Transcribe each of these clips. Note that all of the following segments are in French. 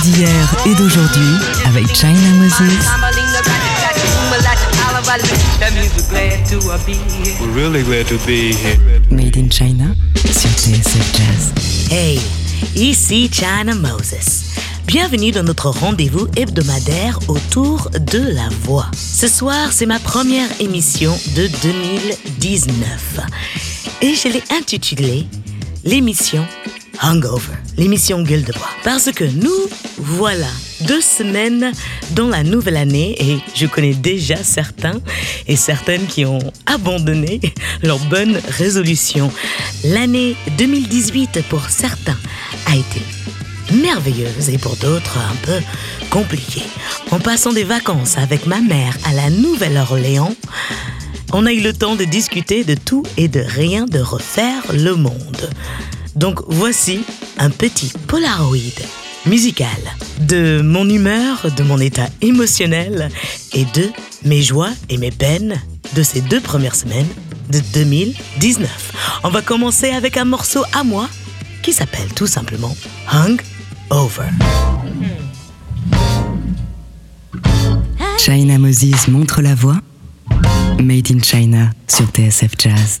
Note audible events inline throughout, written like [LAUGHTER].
d'hier et d'aujourd'hui avec China Moses. Made in China sur TSF Jazz. Hey, ici China Moses. Bienvenue dans notre rendez-vous hebdomadaire autour de la voix. Ce soir, c'est ma première émission de 2019 et je l'ai intitulée l'émission Hangover, l'émission Gueule de Bois. Parce que nous, voilà, deux semaines dans la nouvelle année et je connais déjà certains et certaines qui ont abandonné leur bonne résolution. L'année 2018 pour certains a été merveilleuse et pour d'autres un peu compliquée. En passant des vacances avec ma mère à la Nouvelle-Orléans, on a eu le temps de discuter de tout et de rien, de refaire le monde. Donc voici un petit Polaroid musical de mon humeur, de mon état émotionnel et de mes joies et mes peines de ces deux premières semaines de 2019. On va commencer avec un morceau à moi qui s'appelle tout simplement Hung Over. China Moses montre la voix. Made in China sur TSF Jazz.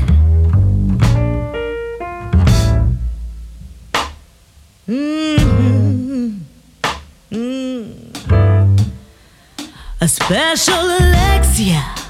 Special Alexia.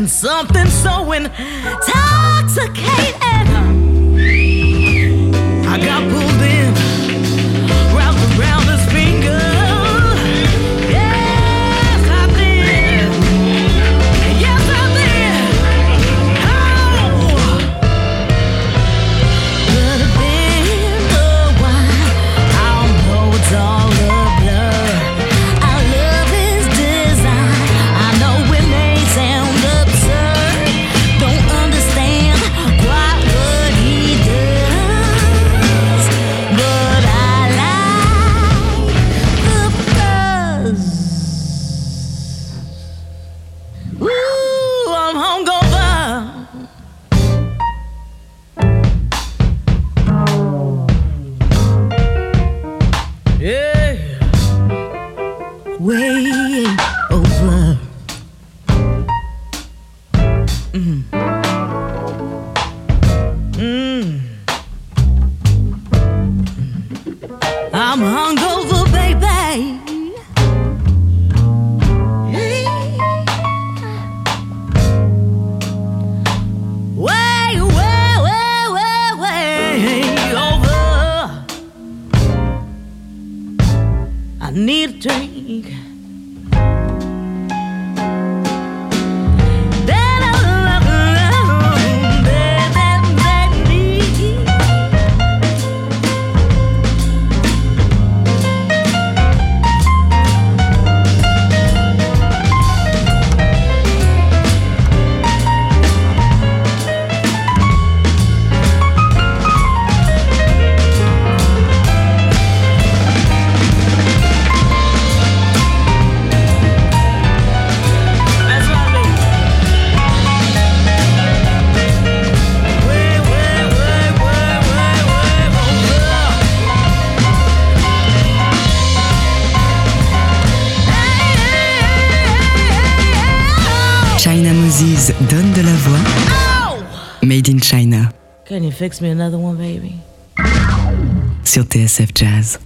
and something sewing. come home, go Fix me another one, baby. Sur TSF Jazz.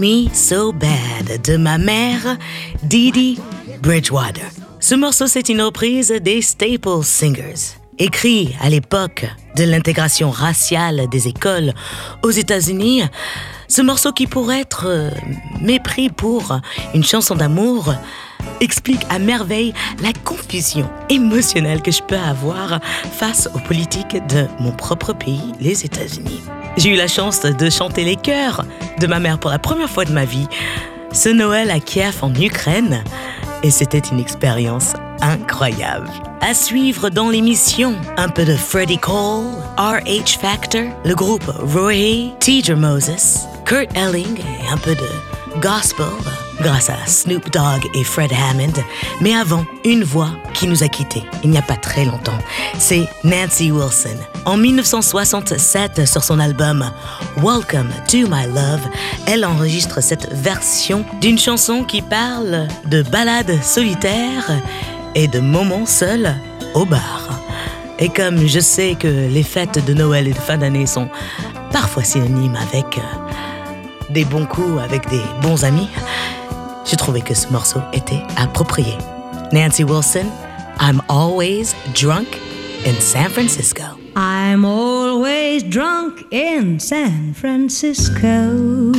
Me So Bad de ma mère, Didi Bridgewater. Ce morceau, c'est une reprise des Staple Singers. Écrit à l'époque de l'intégration raciale des écoles aux États-Unis, ce morceau qui pourrait être euh, mépris pour une chanson d'amour explique à merveille la confusion émotionnelle que je peux avoir face aux politiques de mon propre pays, les États-Unis. J'ai eu la chance de chanter les chœurs de ma mère pour la première fois de ma vie, ce Noël à Kiev en Ukraine, et c'était une expérience incroyable. À suivre dans l'émission, un peu de Freddy Cole, R.H. Factor, le groupe Roy, Teacher Moses, Kurt Elling et un peu de gospel grâce à Snoop Dogg et Fred Hammond. Mais avant, une voix qui nous a quittés il n'y a pas très longtemps. C'est Nancy Wilson. En 1967, sur son album Welcome to My Love, elle enregistre cette version d'une chanson qui parle de balades solitaires et de moments seuls au bar. Et comme je sais que les fêtes de Noël et de fin d'année sont parfois synonymes avec euh, des bons coups avec des bons amis, j'ai trouvé que ce morceau était approprié. Nancy Wilson, I'm always drunk in San Francisco. I'm always drunk in San Francisco.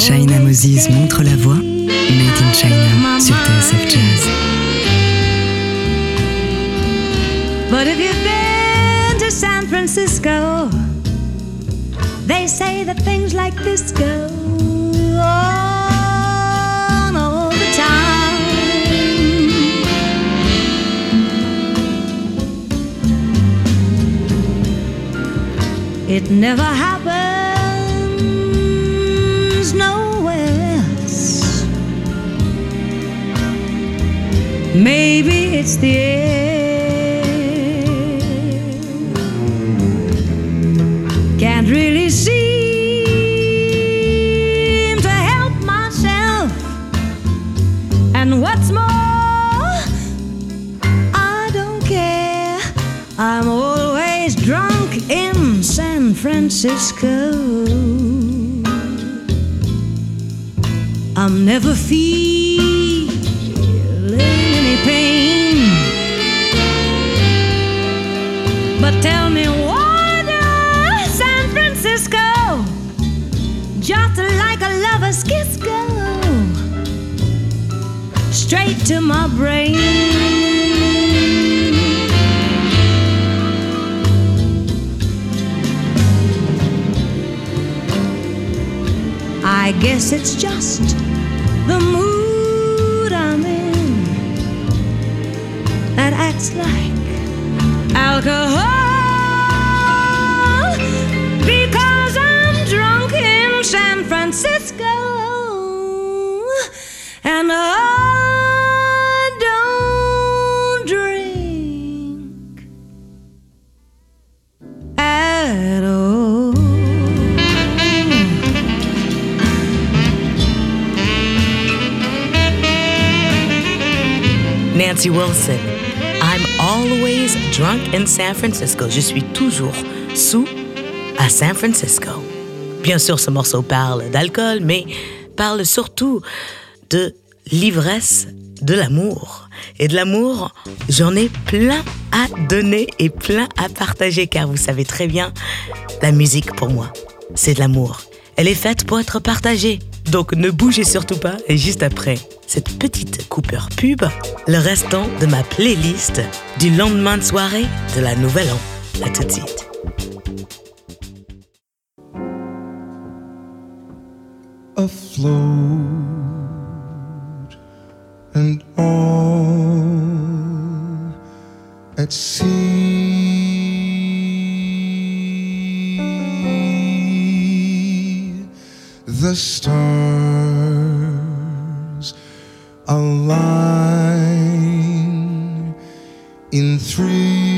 China Moses montre la voix Made in China sur TSF Jazz. But if you've been to San Francisco, They say that things like this go on all the time. It never happens nowhere else. Maybe it's the air. what's more. I don't care. I'm always drunk in San Francisco. I'm never feeling any pain. But tell me straight to my brain. I guess it's just the mood I'm in that acts like alcohol. Wilson. I'm always drunk in San Francisco. Je suis toujours sous à San Francisco. Bien sûr, ce morceau parle d'alcool, mais parle surtout de l'ivresse de l'amour. Et de l'amour, j'en ai plein à donner et plein à partager, car vous savez très bien, la musique pour moi, c'est de l'amour. Elle est faite pour être partagée. Donc ne bougez surtout pas, et juste après, cette petite Cooper pub, le restant de ma playlist du lendemain de soirée de la Nouvelle An. À tout de suite. and all at The a line in three.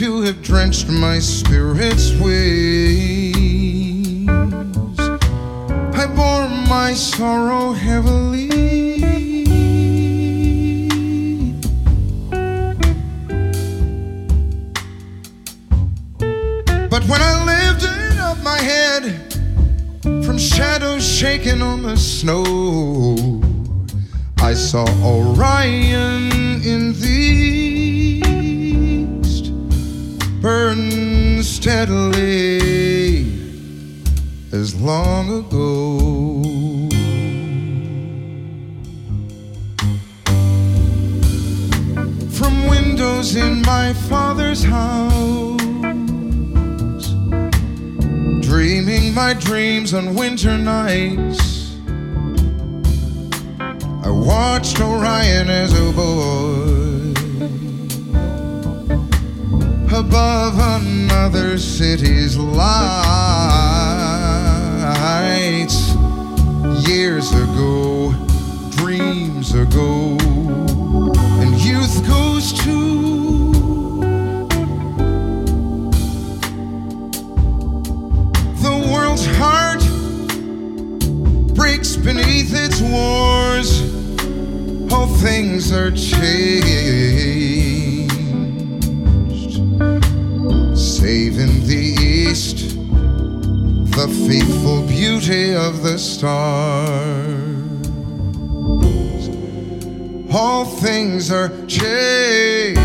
you have drenched my spirit's waves. I bore my sorrow heavily. But when I lifted up my head from shadows shaken on the snow, I saw Orion in thee. Burns steadily as long ago. From windows in my father's house, dreaming my dreams on winter nights, I watched Orion as a boy. above another city's lights. Years ago, dreams ago, and youth goes too. The world's heart breaks beneath its wars. All things are changed. save in the east the faithful beauty of the stars. All things are changed.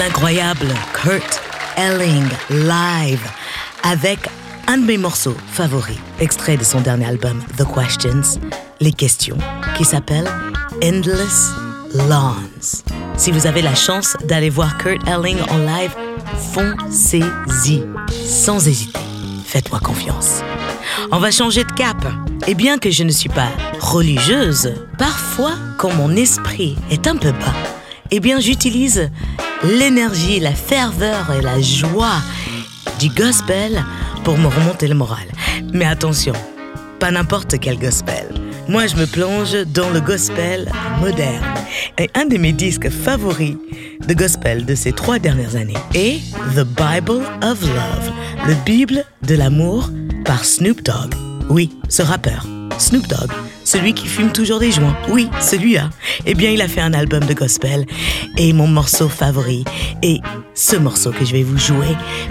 l'incroyable Kurt Elling live avec un de mes morceaux favoris, extrait de son dernier album The Questions, Les Questions, qui s'appelle Endless Lawns. Si vous avez la chance d'aller voir Kurt Elling en live, foncez-y sans hésiter. Faites-moi confiance. On va changer de cap. Et bien que je ne suis pas religieuse, parfois quand mon esprit est un peu bas, eh bien j'utilise l'énergie, la ferveur et la joie du gospel pour me remonter le moral. Mais attention, pas n'importe quel gospel. Moi, je me plonge dans le gospel moderne. Et un de mes disques favoris de gospel de ces trois dernières années est The Bible of Love, le Bible de l'amour par Snoop Dogg. Oui, ce rappeur, Snoop Dogg celui qui fume toujours des joints. Oui, celui-là. Eh bien, il a fait un album de gospel. Et mon morceau favori est ce morceau que je vais vous jouer,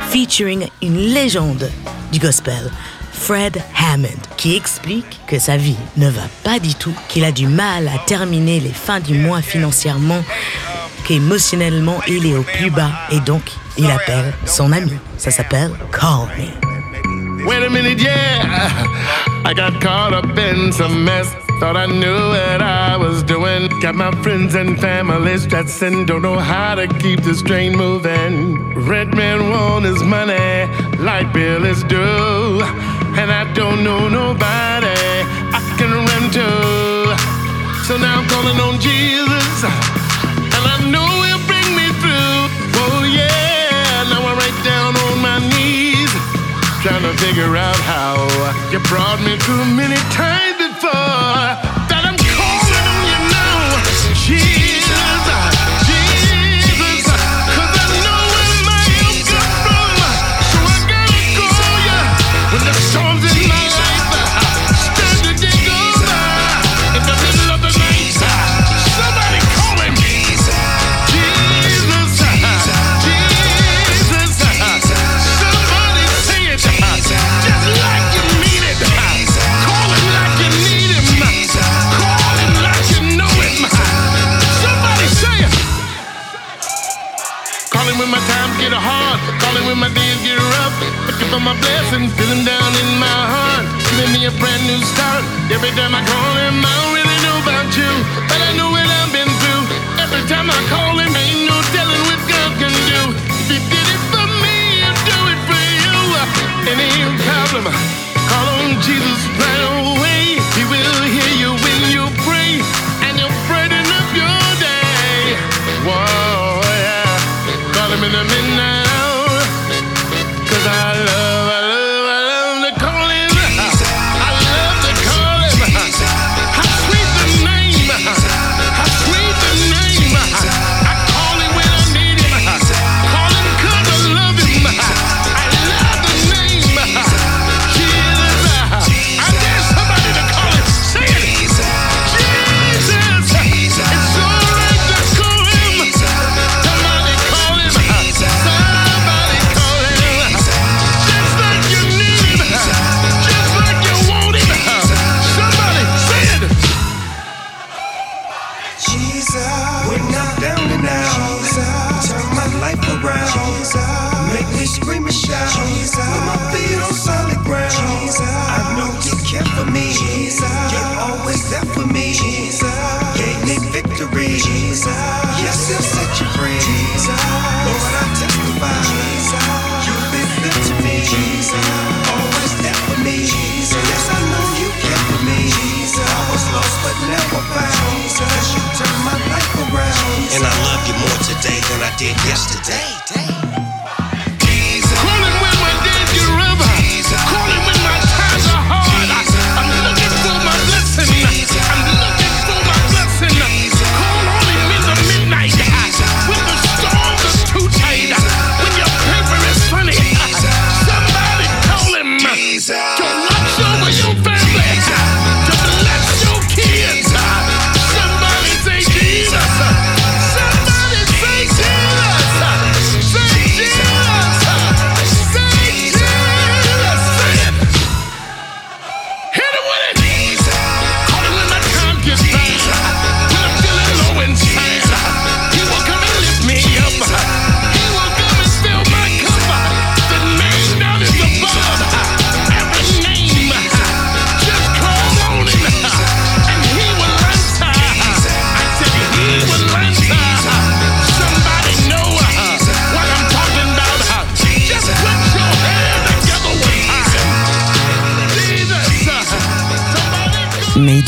featuring une légende du gospel. Fred Hammond, qui explique que sa vie ne va pas du tout, qu'il a du mal à terminer les fins du mois financièrement, qu'émotionnellement il est au plus bas et donc il appelle son ami. Ça s'appelle Call Me. Wait a minute, yeah. I got caught up in some mess. Thought I knew what I was doing. Got my friends and family stressing. Don't know how to keep this train moving. Red man want his money, light bill is due. And I don't know nobody I can run to. So now I'm calling on Jesus. And I know he'll bring me through. Oh yeah, now I'm right down on my knees trying to figure out how you brought me too many times before that I'm calling on you now. Jesus. get hard. Calling when my days get rough. Looking for my blessing, feeling down in my heart. Giving me a brand new start. Every time I call him, I don't really know about you, but I know what I've been through. Every time I call him, ain't no telling what God can do. If he did it for me, he'll do it for you. Any problem. Call on Jesus that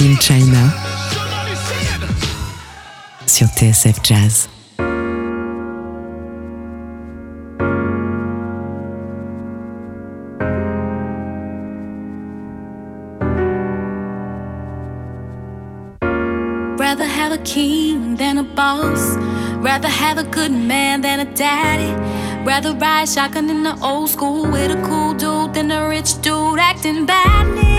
in China sur TSF Jazz. Rather have a king than a boss. Rather have a good man than a daddy. Rather ride shotgun in the old school with a cool dude than a rich dude acting badly.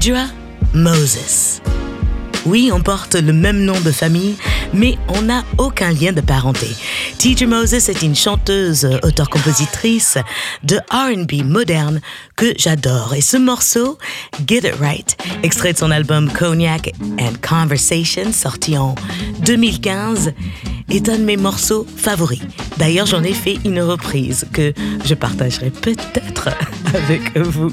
Deidre Moses. Oui, on porte le même nom de famille, mais on n'a aucun lien de parenté. TJ Moses est une chanteuse, auteur-compositrice de RB moderne que j'adore. Et ce morceau, Get It Right, extrait de son album Cognac and Conversation, sorti en 2015, est un de mes morceaux favoris. D'ailleurs, j'en ai fait une reprise que je partagerai peut-être [LAUGHS] avec vous.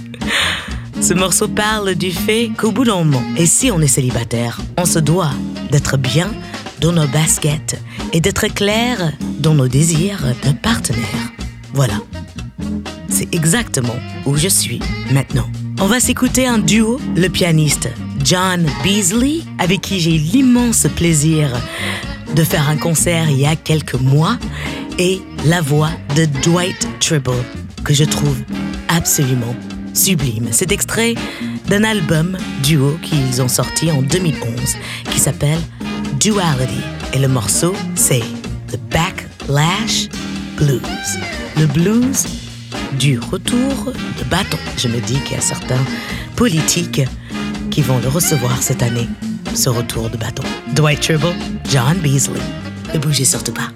Ce morceau parle du fait qu'au bout d'un moment, et si on est célibataire, on se doit d'être bien dans nos baskets et d'être clair dans nos désirs de partenaire. Voilà. C'est exactement où je suis maintenant. On va s'écouter un duo, le pianiste John Beasley, avec qui j'ai l'immense plaisir de faire un concert il y a quelques mois, et la voix de Dwight Tribble, que je trouve absolument sublime. C'est extrait d'un album duo qu'ils ont sorti en 2011 qui s'appelle Duality. Et le morceau, c'est The Backlash Blues. Le blues du retour de bâton. Je me dis qu'il y a certains politiques qui vont le recevoir cette année, ce retour de bâton. Dwight Tribble, John Beasley. Ne bougez surtout pas.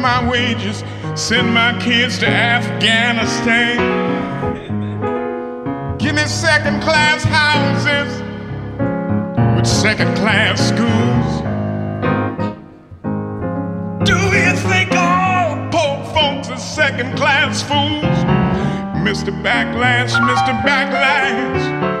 my wages, send my kids to Afghanistan. Give me second class houses with second class schools. Do you think all poor folks are second class fools? Mr. Backlash, Mr. Backlash.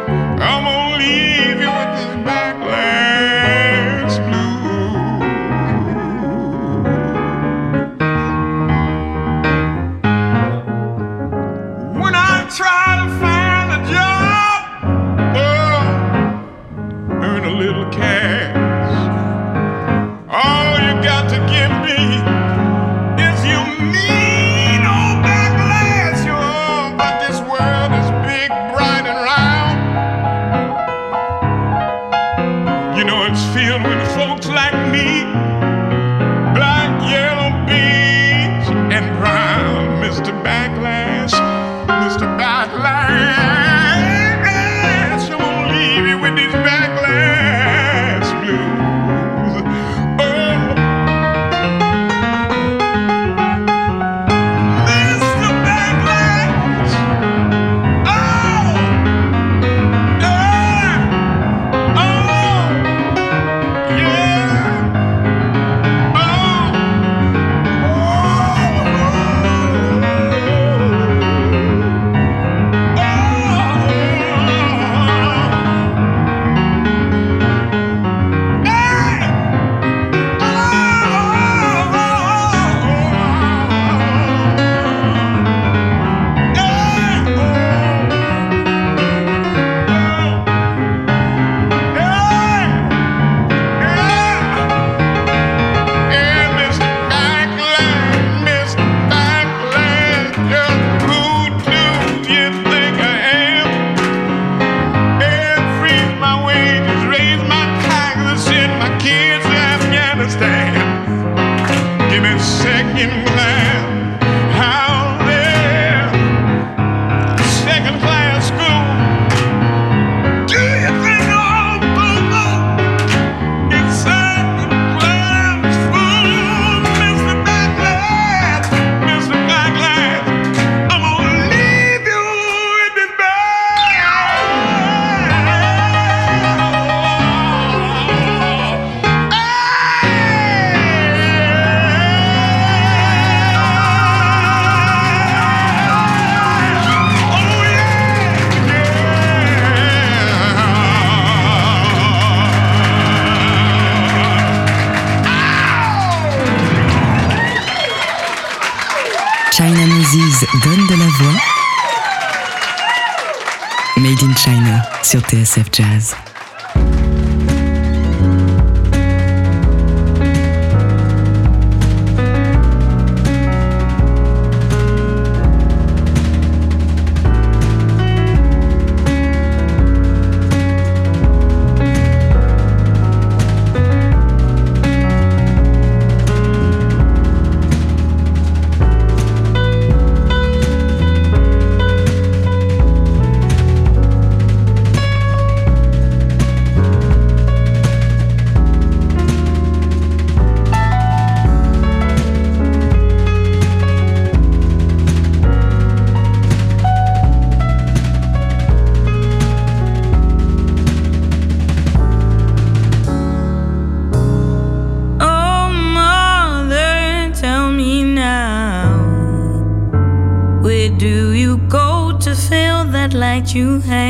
you had.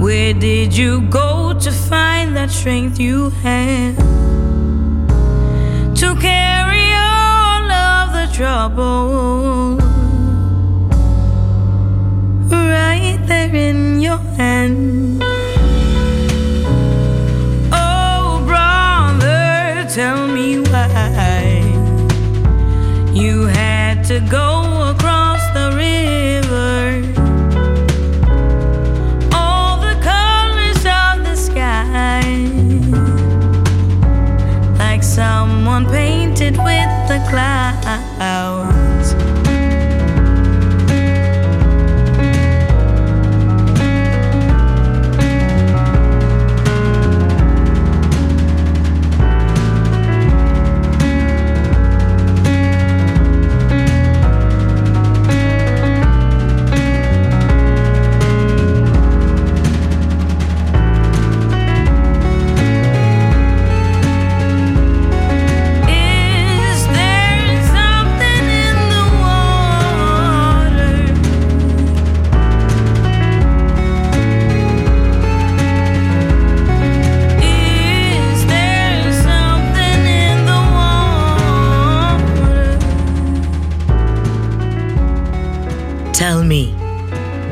Where did you go to find that strength you have to carry all of the trouble right there in your hand? cloud.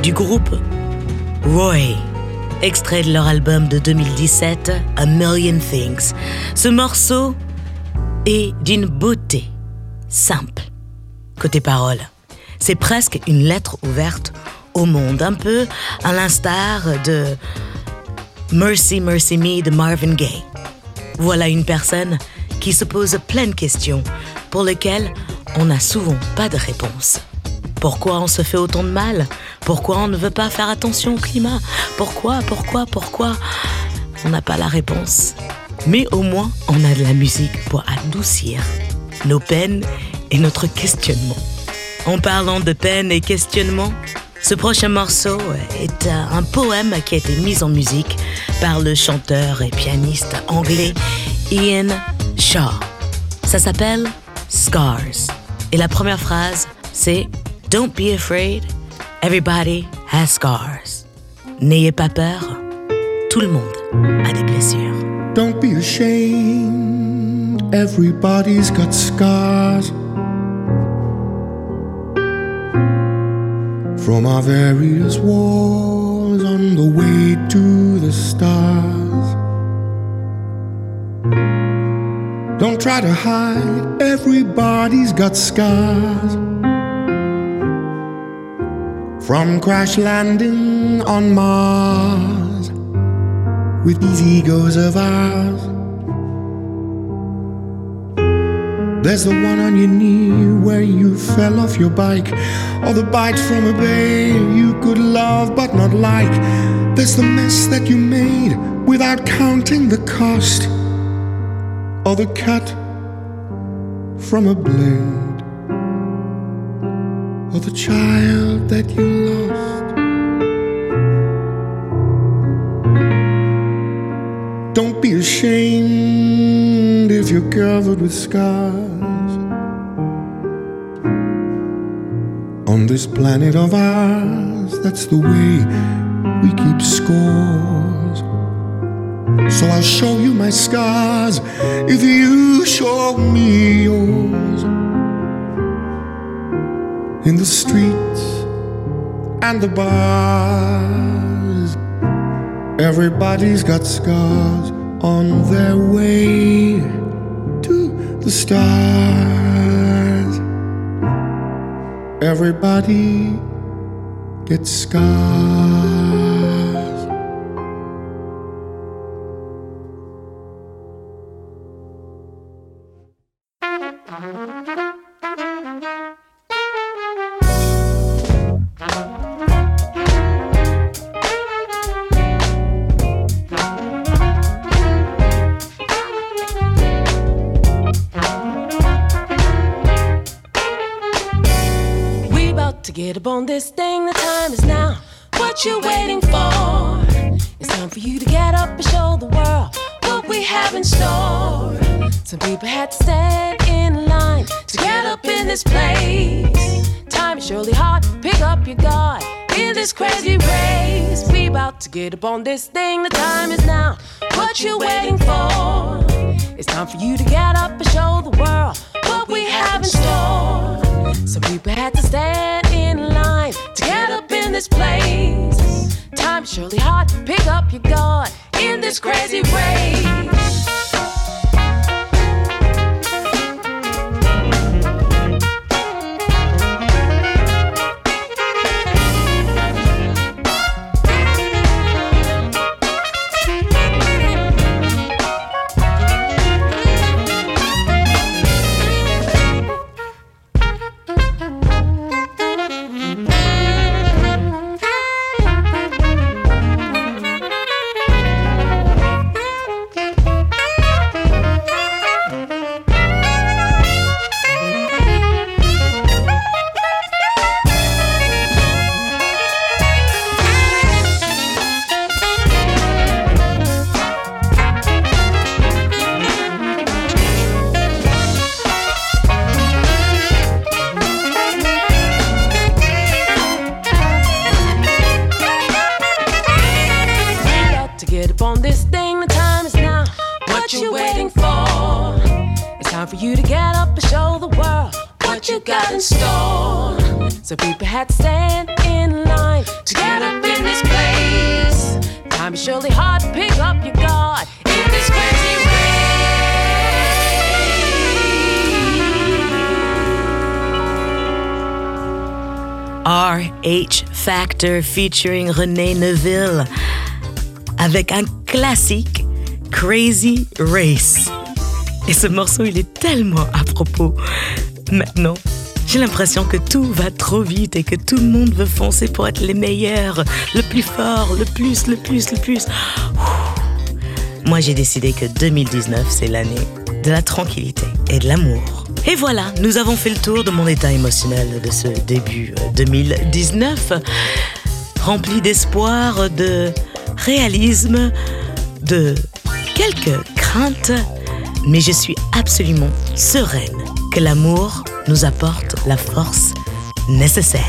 du groupe Roy, extrait de leur album de 2017 A Million Things. Ce morceau est d'une beauté simple. Côté parole, c'est presque une lettre ouverte au monde, un peu à l'instar de Mercy Mercy Me de Marvin Gaye. Voilà une personne qui se pose plein de questions pour lesquelles on n'a souvent pas de réponse. Pourquoi on se fait autant de mal Pourquoi on ne veut pas faire attention au climat Pourquoi, pourquoi, pourquoi On n'a pas la réponse. Mais au moins, on a de la musique pour adoucir nos peines et notre questionnement. En parlant de peines et questionnement, ce prochain morceau est un poème qui a été mis en musique par le chanteur et pianiste anglais Ian Shaw. Ça s'appelle Scars. Et la première phrase, c'est Don't be afraid. Everybody has scars. N'ayez pas peur. Tout le monde a des blessures. Don't be ashamed. Everybody's got scars. From our various wars on the way to the stars. Don't try to hide, everybody's got scars. From crash landing on Mars with these egos of ours. There's the one on your knee where you fell off your bike, or the bite from a babe you could love but not like. There's the mess that you made without counting the cost, or the cut from a blade or the child that you lost. Don't be ashamed if you're covered with scars. On this planet of ours, that's the way we keep scores. So I'll show you my scars if you show me yours in the streets and the bars. Everybody's got scars on their way to the stars. Everybody gets scars. surely hard. Pick up your guy. In this crazy race, we about to get up on this thing. The time is now. What you waiting for? It's time for you to get up and show the world what we have in store. Some people had to stand in line to get up in this place. Time surely hard. Pick up your guard in this crazy race. h Factor featuring René Neville avec un classique Crazy Race. Et ce morceau, il est tellement à propos. Maintenant, j'ai l'impression que tout va trop vite et que tout le monde veut foncer pour être les meilleurs, le plus fort, le plus, le plus, le plus. Moi, j'ai décidé que 2019, c'est l'année de la tranquillité et de l'amour. Et voilà, nous avons fait le tour de mon état émotionnel de ce début 2019, euh, rempli d'espoir, de réalisme, de quelques craintes, mais je suis absolument sereine que l'amour nous apporte la force nécessaire.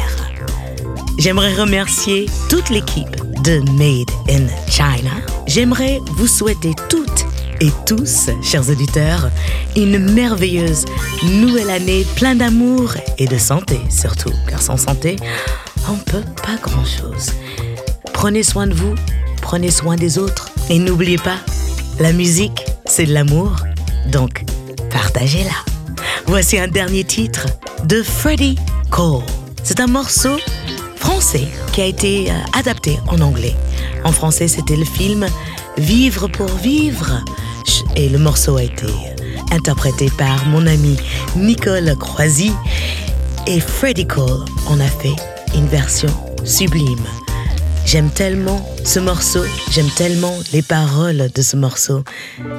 J'aimerais remercier toute l'équipe de Made in China. J'aimerais vous souhaiter toutes et tous, chers auditeurs, une merveilleuse nouvelle année pleine d'amour et de santé surtout, car sans santé, on ne peut pas grand-chose. Prenez soin de vous, prenez soin des autres et n'oubliez pas, la musique, c'est de l'amour, donc partagez-la. Voici un dernier titre de Freddie Cole. C'est un morceau français qui a été euh, adapté en anglais. En français, c'était le film Vivre pour vivre et le morceau a été interprété par mon ami Nicole Croisy et Freddy Cole en a fait une version sublime. J'aime tellement ce morceau, j'aime tellement les paroles de ce morceau,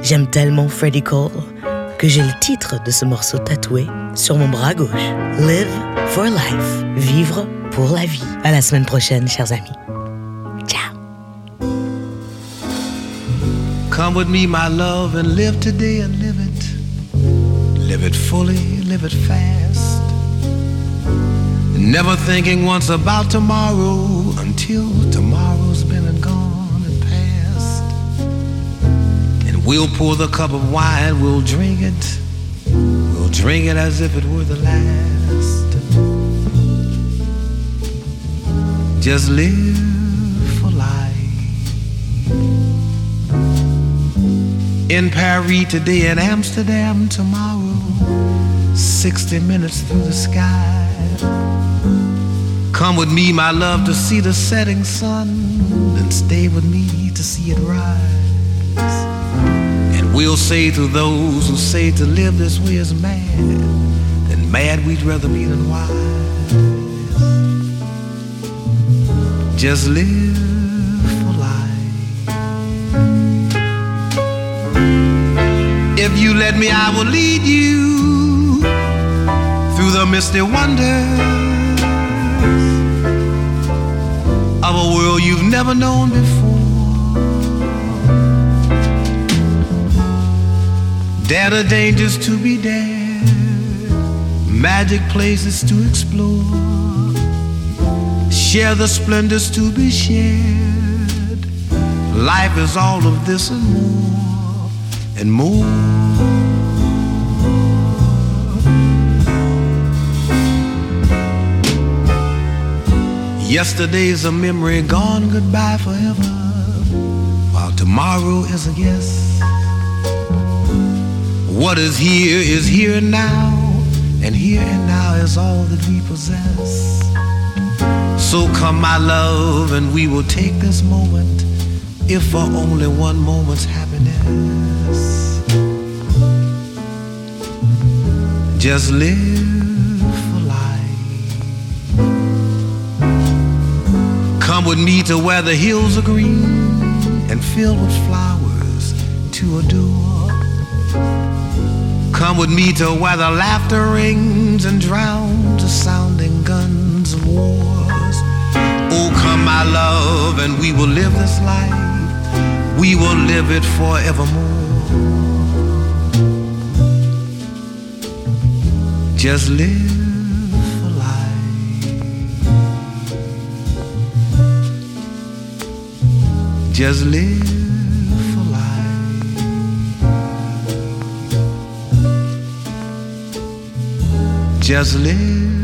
j'aime tellement Freddy Cole que j'ai le titre de ce morceau tatoué sur mon bras gauche. Live for life, vivre pour la vie. À la semaine prochaine, chers amis. Come with me, my love, and live today and live it. Live it fully, live it fast. Never thinking once about tomorrow until tomorrow's been and gone and past. And we'll pour the cup of wine, we'll drink it. We'll drink it as if it were the last. Just live in Paris today and Amsterdam tomorrow. 60 minutes through the sky. Come with me, my love, to see the setting sun, and stay with me to see it rise. And we'll say to those who say to live this way is mad, then mad we'd rather be than wise. Just live If you let me, I will lead you through the misty wonders of a world you've never known before. There are dangers to be dared, magic places to explore, share the splendors to be shared. Life is all of this and more and more. Yesterday's a memory gone goodbye forever, while tomorrow is a guess. What is here is here and now, and here and now is all that we possess. So come, my love, and we will take this moment, if for only one moment's happiness. Just live. Come with me to where the hills are green and filled with flowers to adore. Come with me to where the laughter rings and drowns the sounding guns of wars. Oh, come, my love, and we will live this life. We will live it forevermore. Just live. just live for life. Just live.